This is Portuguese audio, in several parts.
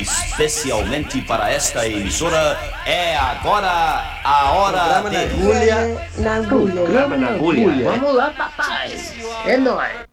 especialmente para esta emissora, é agora a hora de... na agulha. Na agulha. Programa na agulha. Vamos lá, papai. É nóis.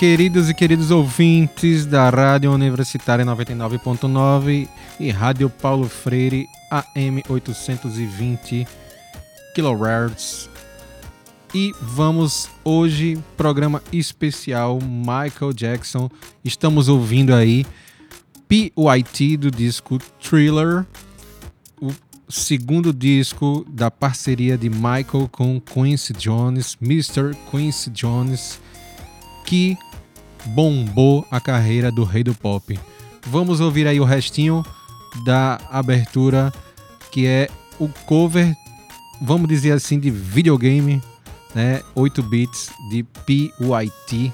Olá, queridos e queridos ouvintes da Rádio Universitária 99.9 e Rádio Paulo Freire AM 820 kHz. E vamos hoje programa especial Michael Jackson. Estamos ouvindo aí PYT do disco Thriller, o segundo disco da parceria de Michael com Quincy Jones, Mr. Quincy Jones que bombou a carreira do rei do pop. Vamos ouvir aí o restinho da abertura, que é o cover, vamos dizer assim, de videogame, né? 8 bits de PYT,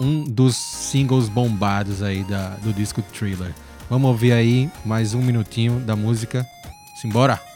um dos singles bombados aí da, do disco Thriller. Vamos ouvir aí mais um minutinho da música. Simbora!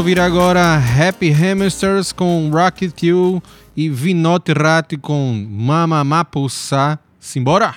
Ouvir agora Happy Hamsters com Rocket You e Vinot Rat com Mama Mapussa. Simbora!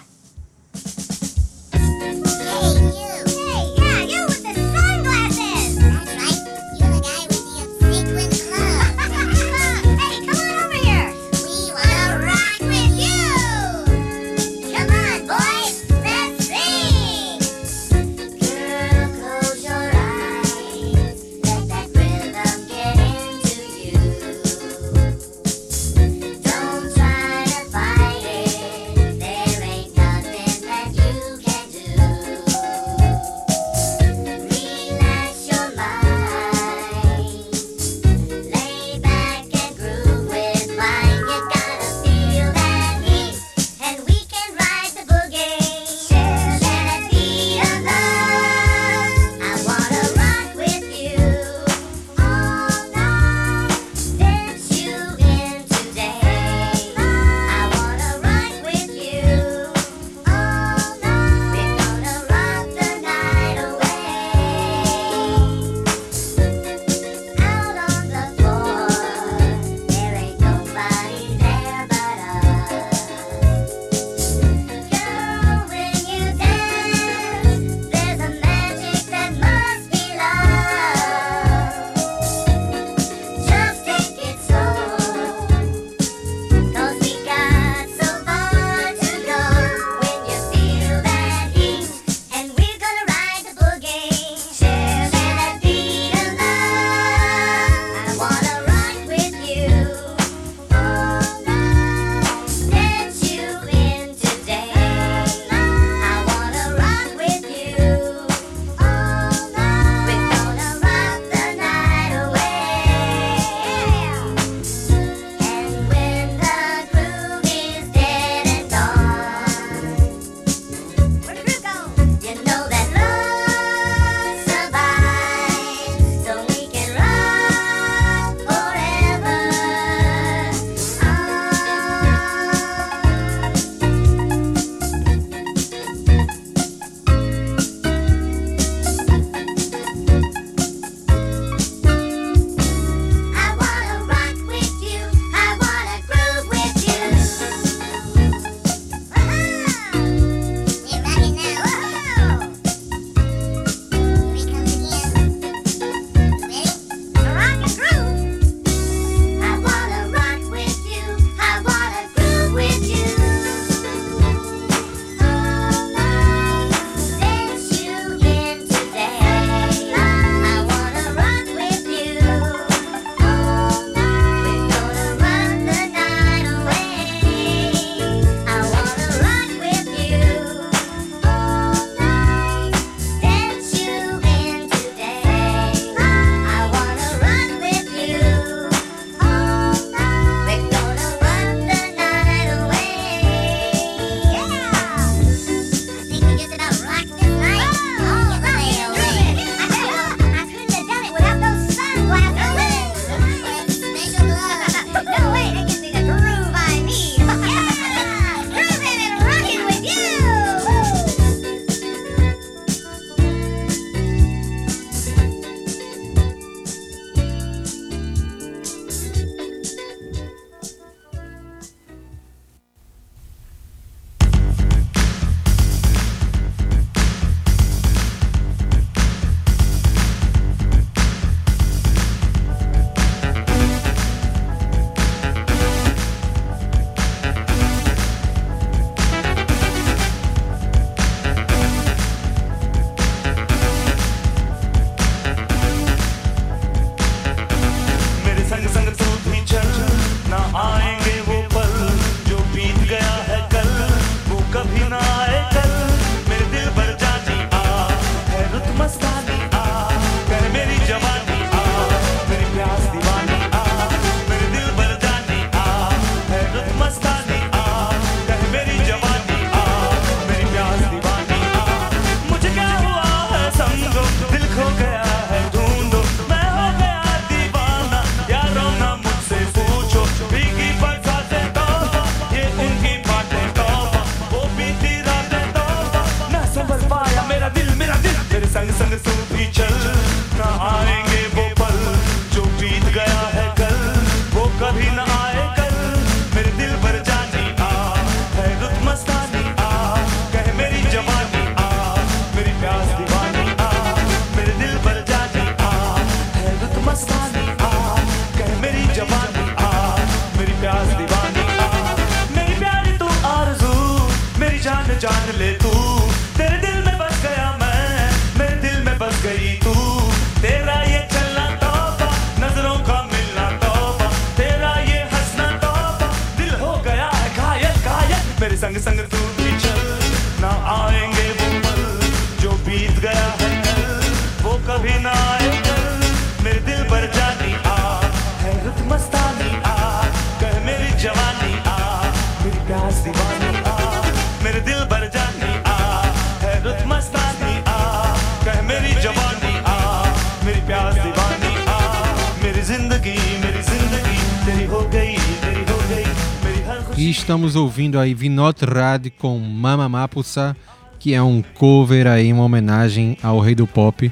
estamos ouvindo aí Vinot Rad com Mama Mapusa, que é um cover aí, uma homenagem ao rei do pop,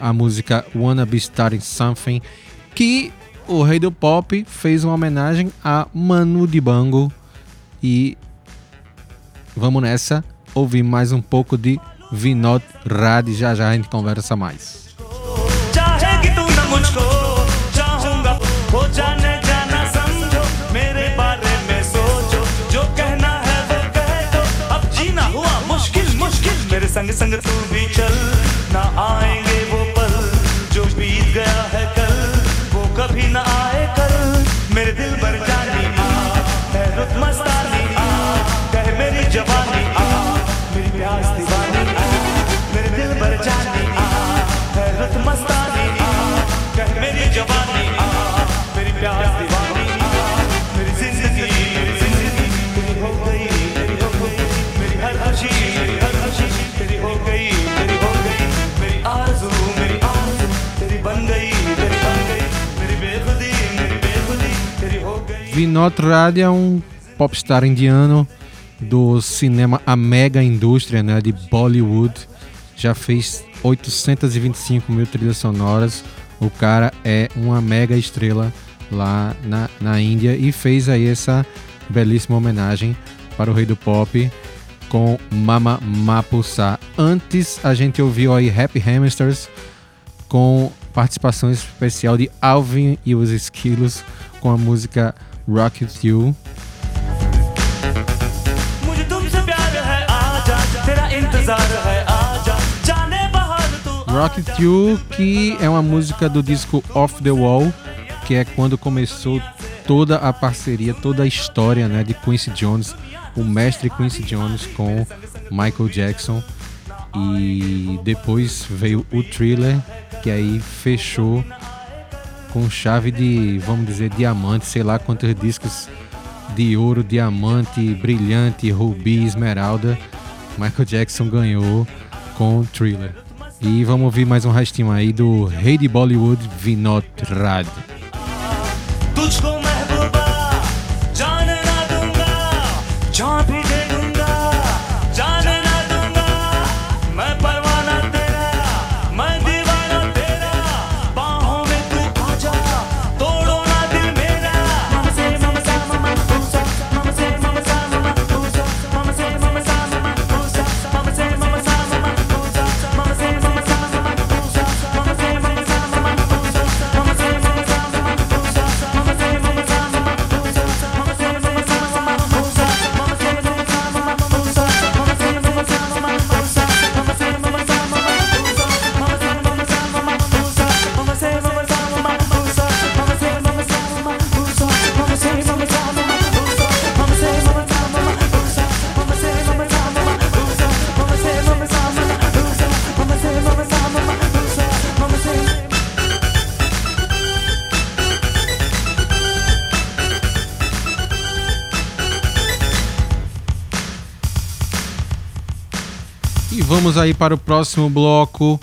a música Wanna Be Starting Something, que o rei do pop fez uma homenagem a Manu Dibango. E vamos nessa, ouvir mais um pouco de Vinot Rad, já já a gente conversa mais. संग संग तू Vinod Radia é um popstar indiano do cinema a mega indústria né, de Bollywood. Já fez 825 mil trilhas sonoras. O cara é uma mega estrela lá na, na Índia e fez aí essa belíssima homenagem para o rei do pop com Mama Mapusa. Antes a gente ouviu aí Happy Hamsters com participação especial de Alvin e os Esquilos com a música Rock With You. Rock With You, que é uma música do disco Off The Wall, que é quando começou toda a parceria, toda a história né, de Quincy Jones, o mestre Quincy Jones com Michael Jackson. E depois veio o Thriller, que aí fechou com chave de, vamos dizer, diamante, sei lá quantos discos de ouro, diamante, brilhante, rubi, esmeralda, Michael Jackson ganhou com Thriller. E vamos ouvir mais um rastinho aí do Rei de Bollywood, Vinod Rad. Vamos aí para o próximo bloco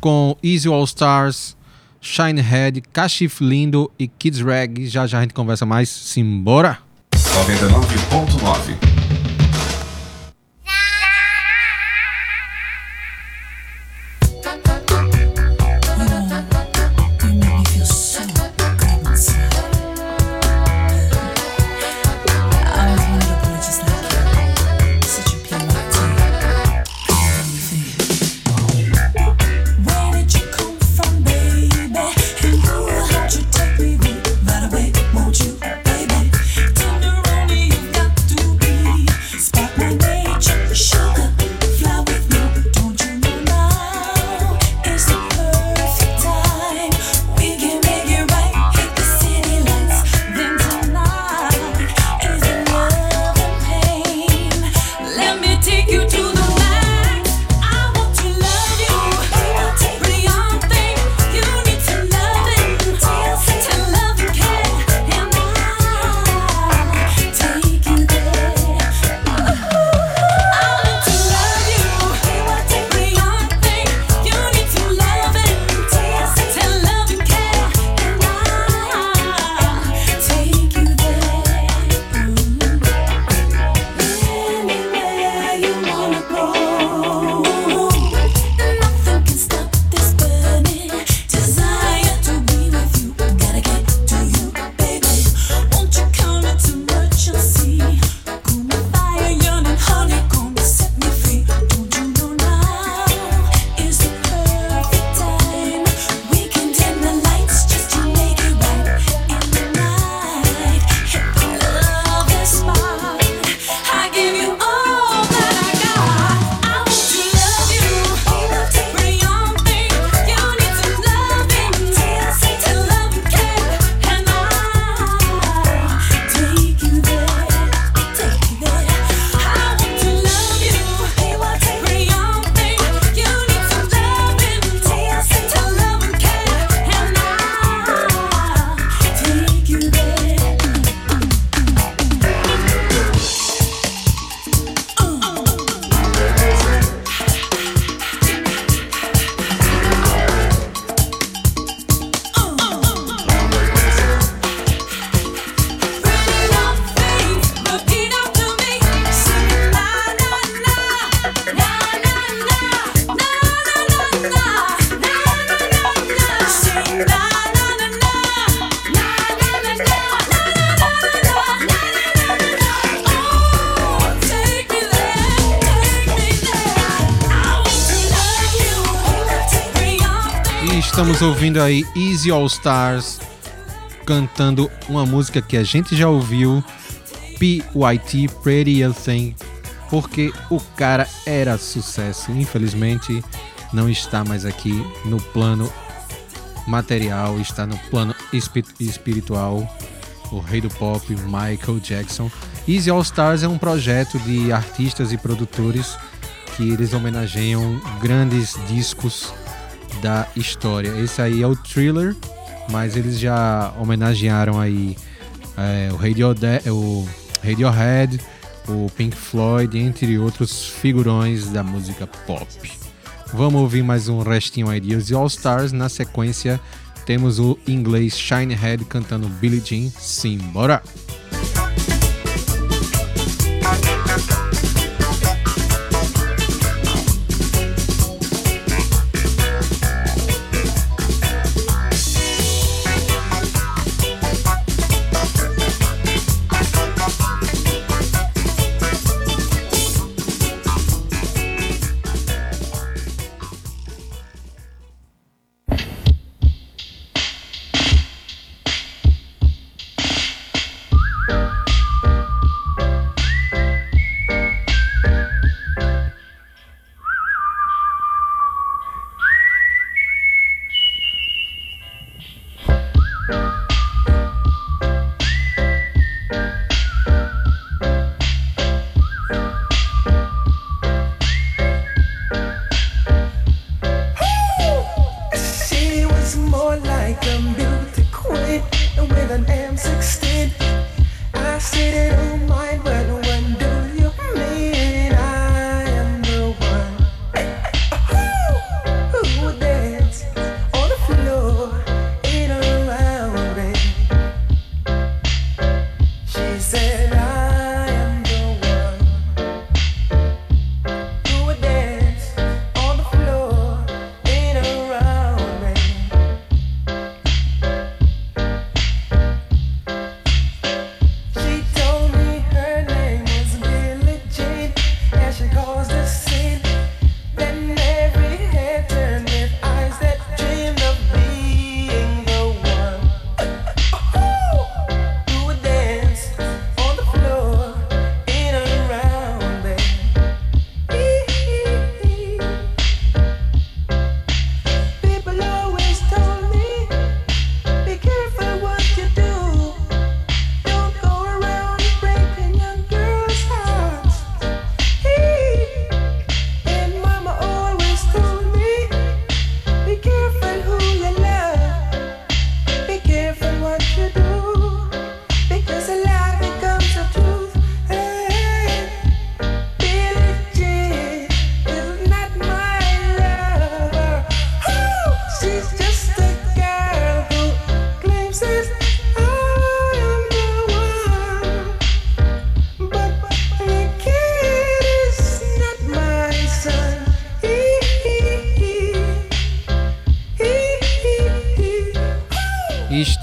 com Easy All Stars, Shinehead, Kashif Lindo e Kids Rag. Já já a gente conversa mais. Simbora! 99.9 ouvindo aí Easy All Stars cantando uma música que a gente já ouviu, PYT Pretty Little Thing, porque o cara era sucesso. Infelizmente não está mais aqui no plano material, está no plano espi- espiritual. O rei do pop, Michael Jackson. Easy All Stars é um projeto de artistas e produtores que eles homenageiam grandes discos da história. Esse aí é o Thriller, mas eles já homenagearam aí é, o, Radiode- o Radiohead, o Pink Floyd, entre outros figurões da música pop. Vamos ouvir mais um restinho aí de All Stars. Na sequência, temos o inglês Shinehead cantando Billie Jean. Simbora! She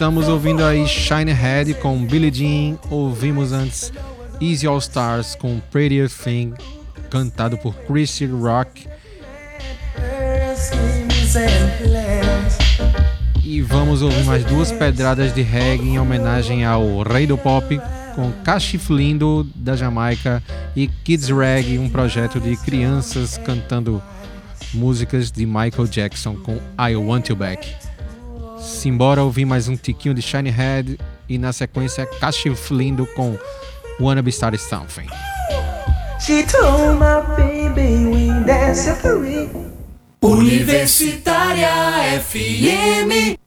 estamos ouvindo aí Shinehead com Billie Jean. Ouvimos antes Easy All Stars com Prettier Thing, cantado por Chrissy Rock. E vamos ouvir mais duas pedradas de reggae em homenagem ao rei do pop, com Kashif Lindo, da Jamaica, e Kids Reggae, um projeto de crianças cantando músicas de Michael Jackson com I Want You Back. Simbora ouvir mais um tiquinho de Shinehead e na sequência Kashif Lindo com Wanna Be Started Something. She told my baby we dance at the ring. Universitária FM.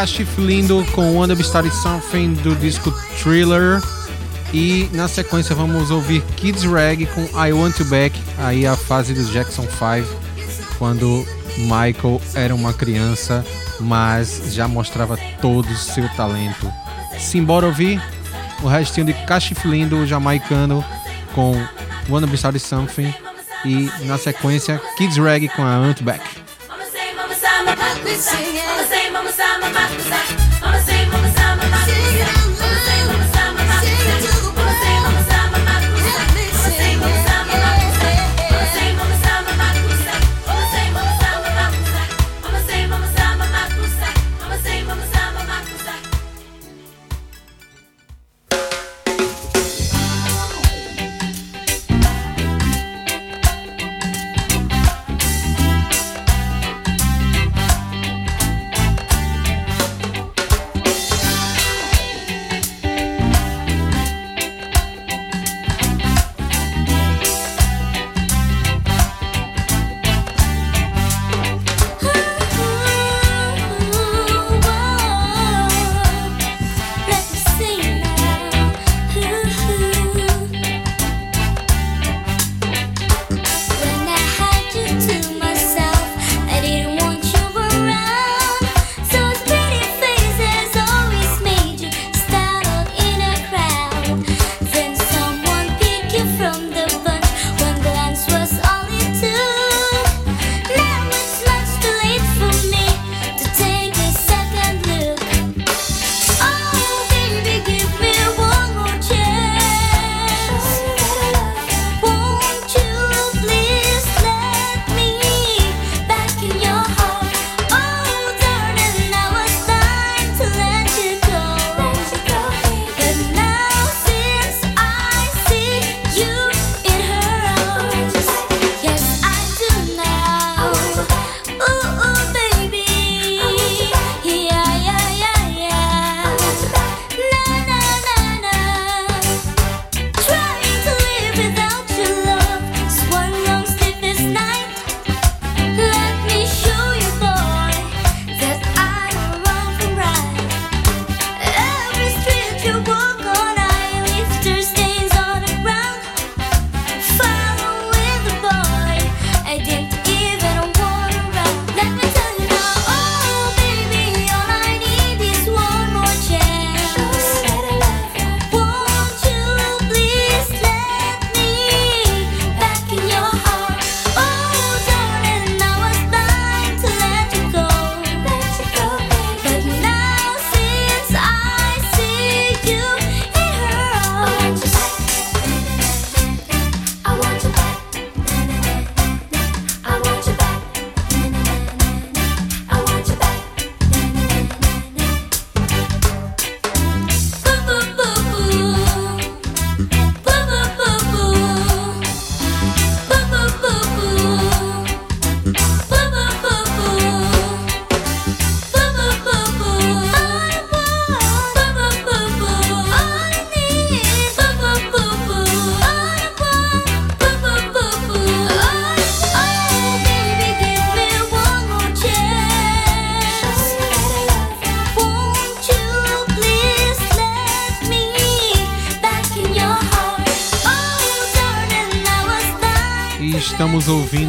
Kashif Lindo com Wanna Started Something do disco Thriller. E na sequência vamos ouvir Kids Rag com I Want You Back, aí a fase dos Jackson 5, quando Michael era uma criança, mas já mostrava todo o seu talento. Simbora ouvir o restinho de Kashif Lindo, jamaicano, com Wanna Be Started Something. E na sequência, Kids Rag com I Want You Back. Mama Sama-sama magbasa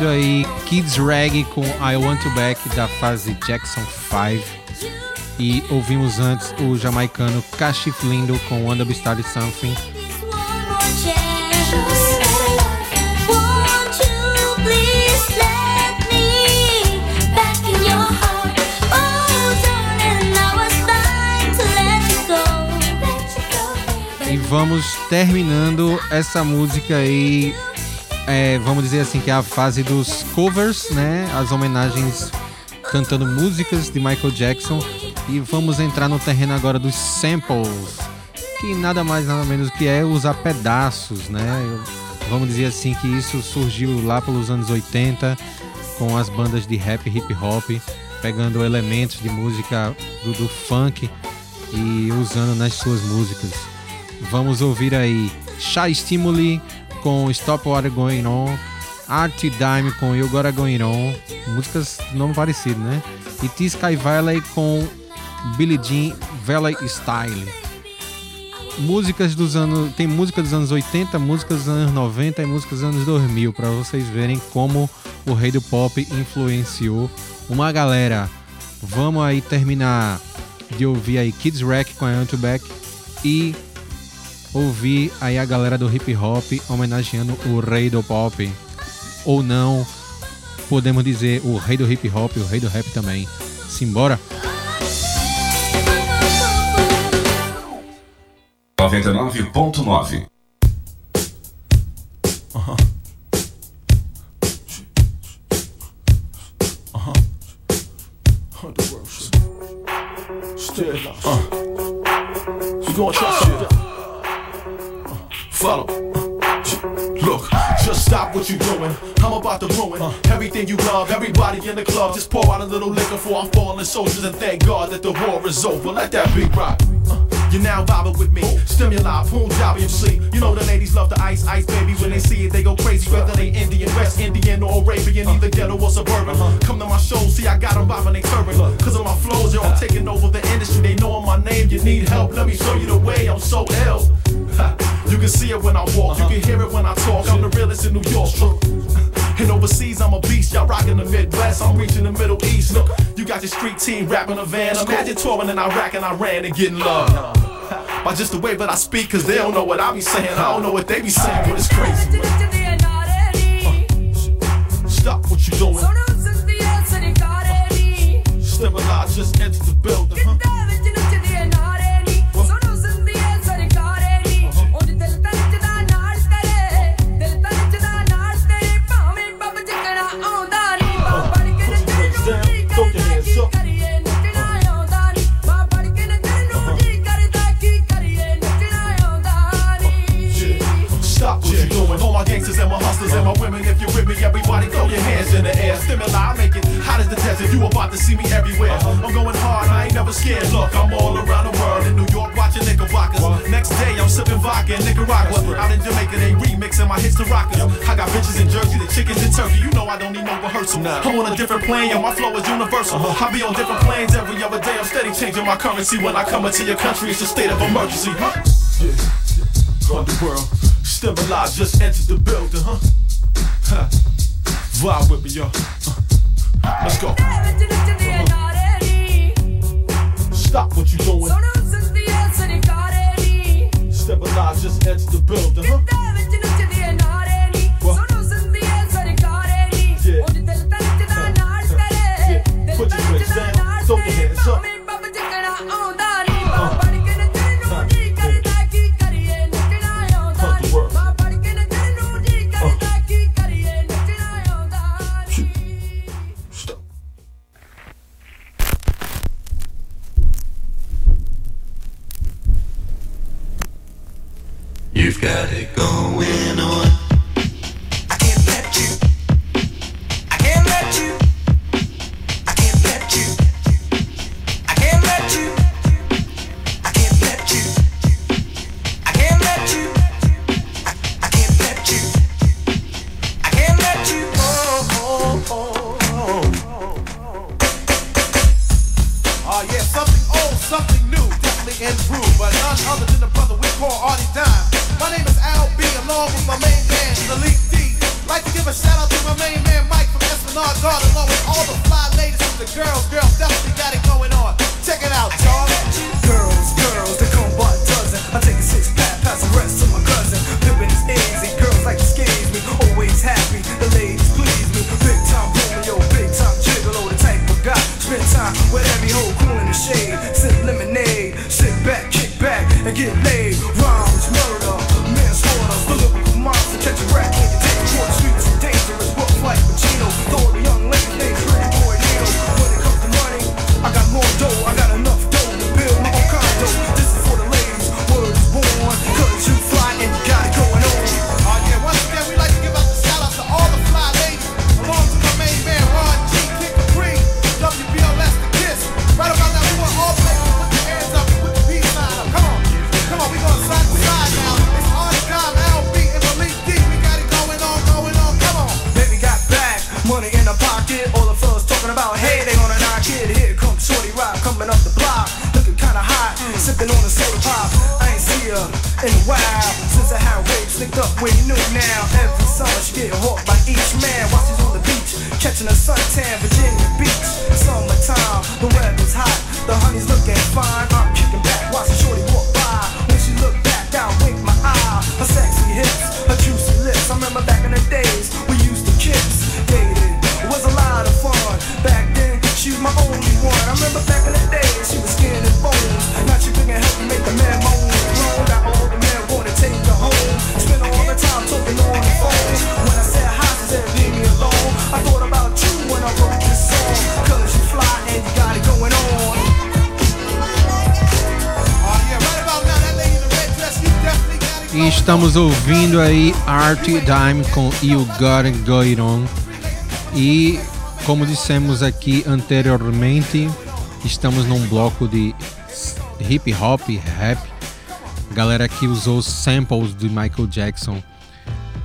ouvindo aí Kids Reggae com I Want You Back da fase Jackson 5. E ouvimos antes o jamaicano Kashif Lindo com Wanda Bestar Something. E vamos terminando essa música aí é, vamos dizer assim, que é a fase dos covers, né? As homenagens cantando músicas de Michael Jackson. E vamos entrar no terreno agora dos samples, que nada mais nada menos que é usar pedaços, né? Vamos dizer assim que isso surgiu lá pelos anos 80 com as bandas de rap hip hop, pegando elementos de música do, do funk e usando nas suas músicas. Vamos ouvir aí Shy Stimuli com Stop What Going On, Art Dime com You Gotta Going On, músicas nome parecido, né? E T Sky Valley com Billie Jean Valley Style. Músicas dos anos, tem música dos anos 80, músicas dos anos 90 e músicas dos anos 2000 para vocês verem como o rei do pop influenciou uma galera. Vamos aí terminar de ouvir aí Kids Rack com a Back e ouvir aí a galera do hip hop homenageando o rei do pop. Ou não, podemos dizer o rei do hip hop, o rei do rap também. Simbora! 99.9. follow. Look, just stop what you're doing. I'm about to ruin everything you love. Everybody in the club, just pour out a little liquor for our fallen soldiers and thank God that the war is over. Let that beat rock. Uh, You're now vibing with me. Stimuli, jobby, and sleep. You know the ladies love the ice, ice, baby. When they see it, they go crazy. Whether they Indian, West Indian, or Arabian, either ghetto or suburban. Come to my show, see I got them bobbing they turban. Cause of my flows, yo, I'm taking over the industry. They know my name, you need help. Let me show you the way, I'm so ill. You can see it when I walk, you can hear it when I talk. I'm the realest in New York. And overseas, I'm a beast. Y'all rockin' the Midwest, I'm reaching the Middle East. Look, you got your street team rapping a van. Imagine touring in Iraq and Iran and getting love. By just the way that I speak, cause they don't know what I be saying. I don't know what they be saying, but it's crazy. Stop what you doing. Stabilize, just enter the building, huh? Everybody throw your hands in the air. Stimuli, I make it hot as the desert. You about to see me everywhere. Uh-huh. I'm going hard, I ain't never scared. Look, I'm all around the world. In New York, watching Knickerbockers. Next day, I'm sipping vodka in Nicaragua. Out in Jamaica, they remixing my hits to rockers. I got bitches in Jersey, the chickens in Turkey. You know I don't need no rehearsal. Now. I'm on a different plane, yo, my flow is universal. Uh-huh. I be on different planes every other day. I'm steady changing my currency. When I come into your country, it's a state of emergency, huh? Yeah. Underworld, stabilize, just entered the building, huh? Vibe with me, yo. Uh, Let's go. Stop what you doing. Stabilize, just enter the building, huh? ouvindo aí Art Dime com You Got It Going On. E como dissemos aqui anteriormente, estamos num bloco de hip hop, rap. Galera que usou samples de Michael Jackson.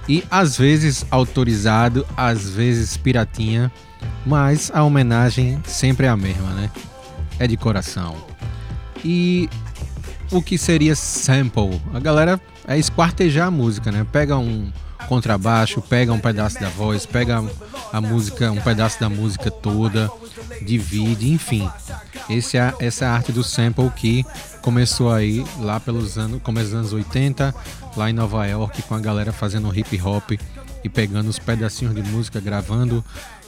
E às vezes autorizado, às vezes piratinha, mas a homenagem sempre é a mesma, né? É de coração. E o que seria sample? A galera é esquartejar a música, né? Pega um contrabaixo, pega um pedaço da voz, pega a música, um pedaço da música toda, divide, enfim. Esse é, essa é arte do sample que começou aí lá pelos anos, começo dos anos 80, lá em Nova York, com a galera fazendo hip hop e pegando os pedacinhos de música, gravando,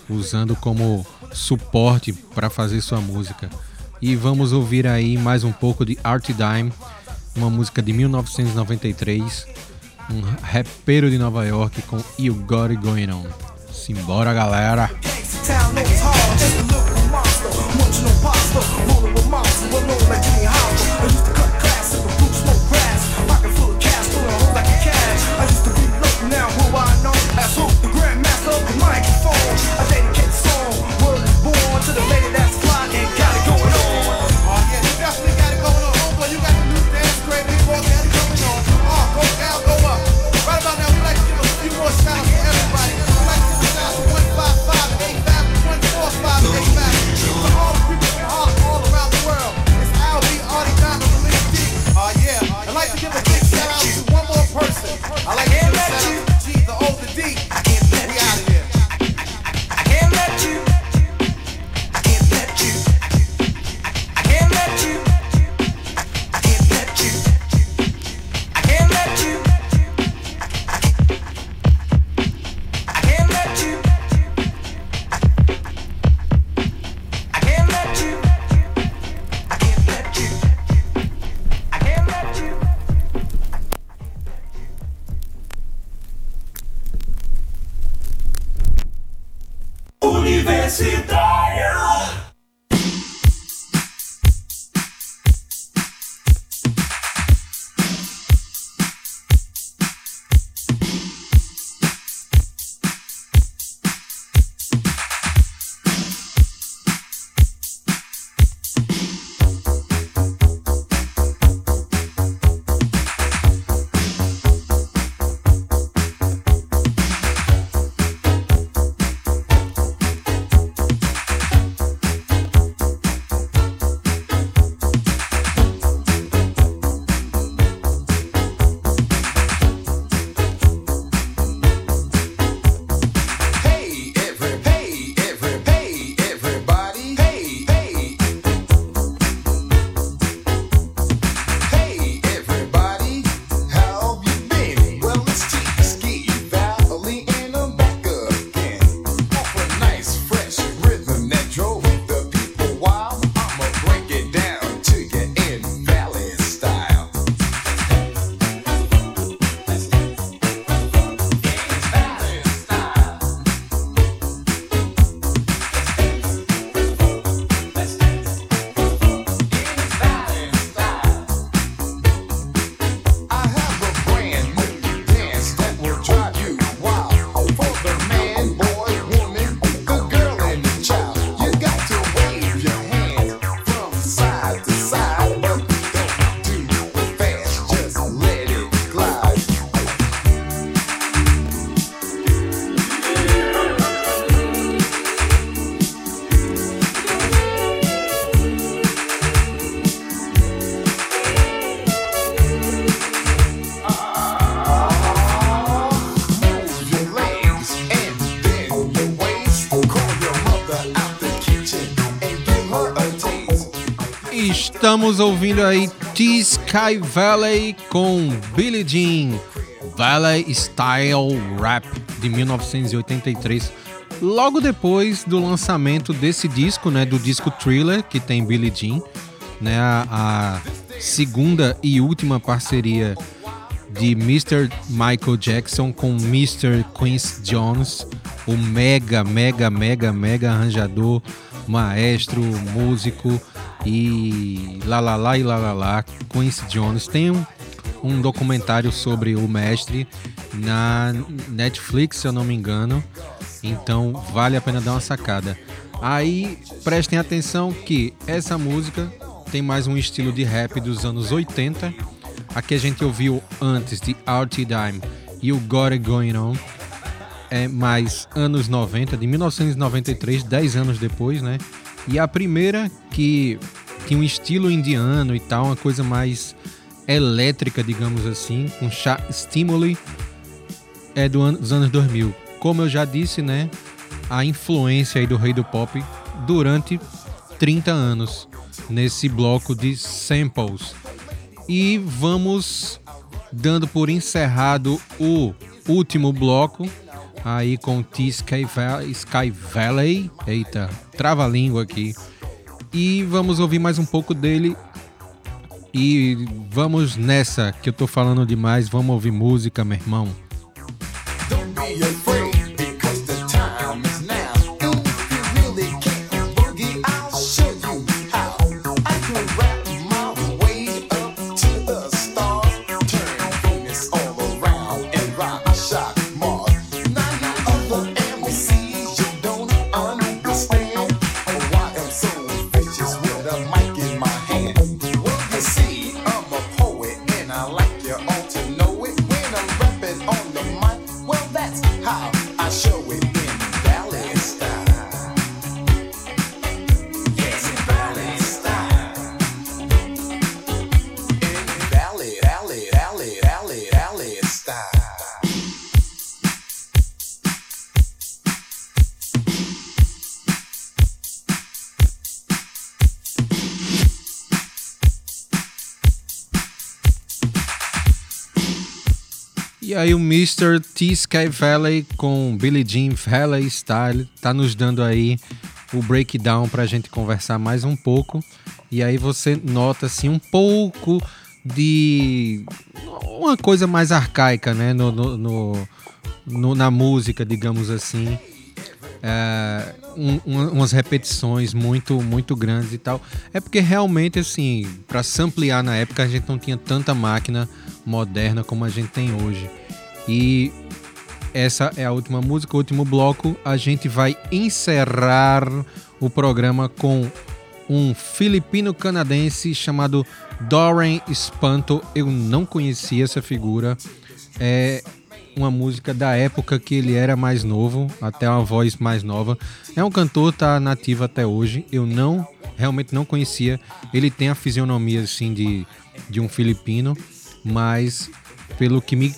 usando como suporte para fazer sua música. E vamos ouvir aí mais um pouco de Art Dime uma música de 1993, um rapero de Nova York com You Got It Going On. Simbora, galera! I like Estamos ouvindo aí T-Sky Valley com Billie Jean, Valley Style Rap de 1983. Logo depois do lançamento desse disco, né, do disco Thriller, que tem Billie Jean, né, a, a segunda e última parceria de Mr. Michael Jackson com Mr. Quincy Jones, o mega, mega, mega, mega arranjador, maestro, músico e lá lá lá e lá lá lá, Quincy Jones. Tem um, um documentário sobre o mestre na Netflix, se eu não me engano. Então vale a pena dar uma sacada. Aí prestem atenção que essa música tem mais um estilo de rap dos anos 80. Aqui a gente ouviu antes de Artie Dime e o Got It Going On. É mais anos 90, de 1993, 10 anos depois, né? E a primeira que tinha um estilo indiano e tal, uma coisa mais elétrica, digamos assim, com chá stimuli, é do dos anos 2000. Como eu já disse, né? A influência aí do rei do pop durante 30 anos nesse bloco de samples. E vamos dando por encerrado o último bloco aí com T Sky Sky Valley. Eita, trava a língua aqui. E vamos ouvir mais um pouco dele. E vamos nessa, que eu tô falando demais. Vamos ouvir música, meu irmão. Don't E aí o Mr. T Sky Valley com Billie Jean Valley Style tá nos dando aí o breakdown pra gente conversar mais um pouco. E aí você nota assim um pouco de uma coisa mais arcaica, né, no, no- no- no- na música, digamos assim. É, um- um- umas repetições muito muito grandes e tal. É porque realmente assim, para samplear na época a gente não tinha tanta máquina moderna como a gente tem hoje. E essa é a última música, o último bloco. A gente vai encerrar o programa com um filipino-canadense chamado Doran Espanto. Eu não conhecia essa figura. É uma música da época que ele era mais novo, até uma voz mais nova. É um cantor, tá nativo até hoje. Eu não, realmente não conhecia. Ele tem a fisionomia assim de, de um filipino, mas pelo que me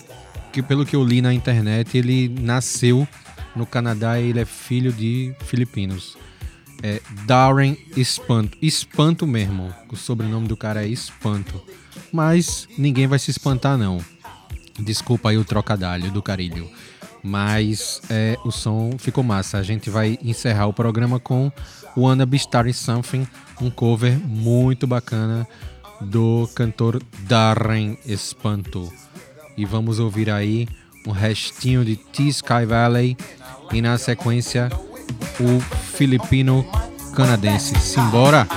que pelo que eu li na internet, ele nasceu no Canadá e ele é filho de filipinos. É Darren Espanto. Espanto mesmo. O sobrenome do cara é Espanto. Mas ninguém vai se espantar, não. Desculpa aí o trocadilho do carilho. Mas é, o som ficou massa. A gente vai encerrar o programa com Wanna Be Starting Something, um cover muito bacana do cantor Darren Espanto. E vamos ouvir aí um restinho de T Sky Valley e na sequência o filipino canadense. Simbora!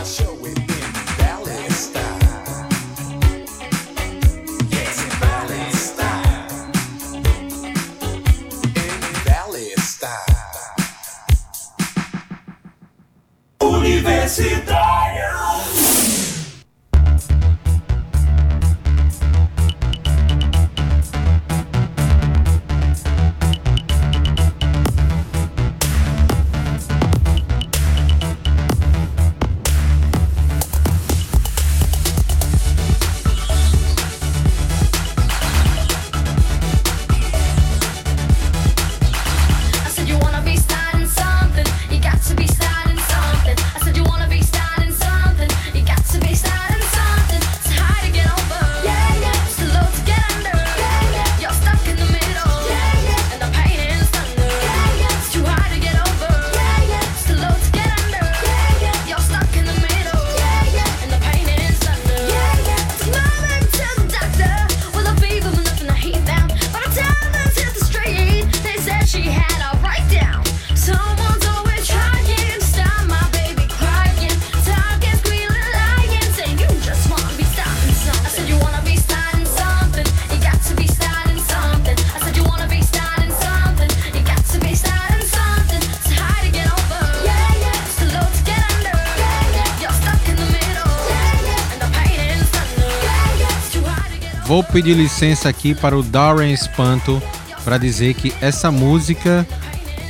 Vou pedir licença aqui para o Darren Espanto para dizer que essa música,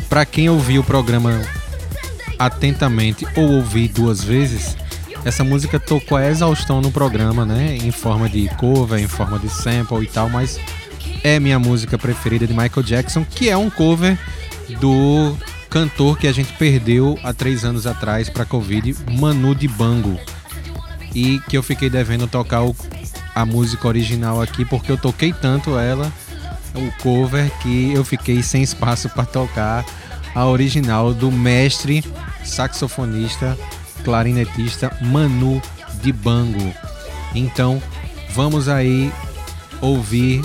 para quem ouviu o programa atentamente ou ouvir duas vezes, essa música tocou a exaustão no programa, né? Em forma de cover, em forma de sample e tal, mas é minha música preferida de Michael Jackson, que é um cover do cantor que a gente perdeu há três anos atrás para Covid, Manu Dibango. E que eu fiquei devendo tocar o- a música original aqui porque eu toquei tanto ela, o cover, que eu fiquei sem espaço para tocar a original do mestre saxofonista, clarinetista Manu Dibango. Então, vamos aí ouvir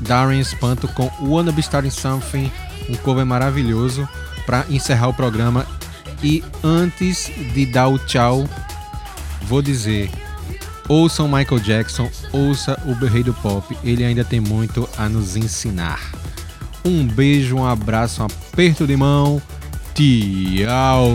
Darren Espanto com Wanna Be Starting Something, um cover maravilhoso para encerrar o programa. E antes de dar o tchau, vou dizer: ouçam Michael Jackson, ouça o Rei do Pop, ele ainda tem muito a nos ensinar. Um beijo, um abraço, um aperto de mão. Tchau!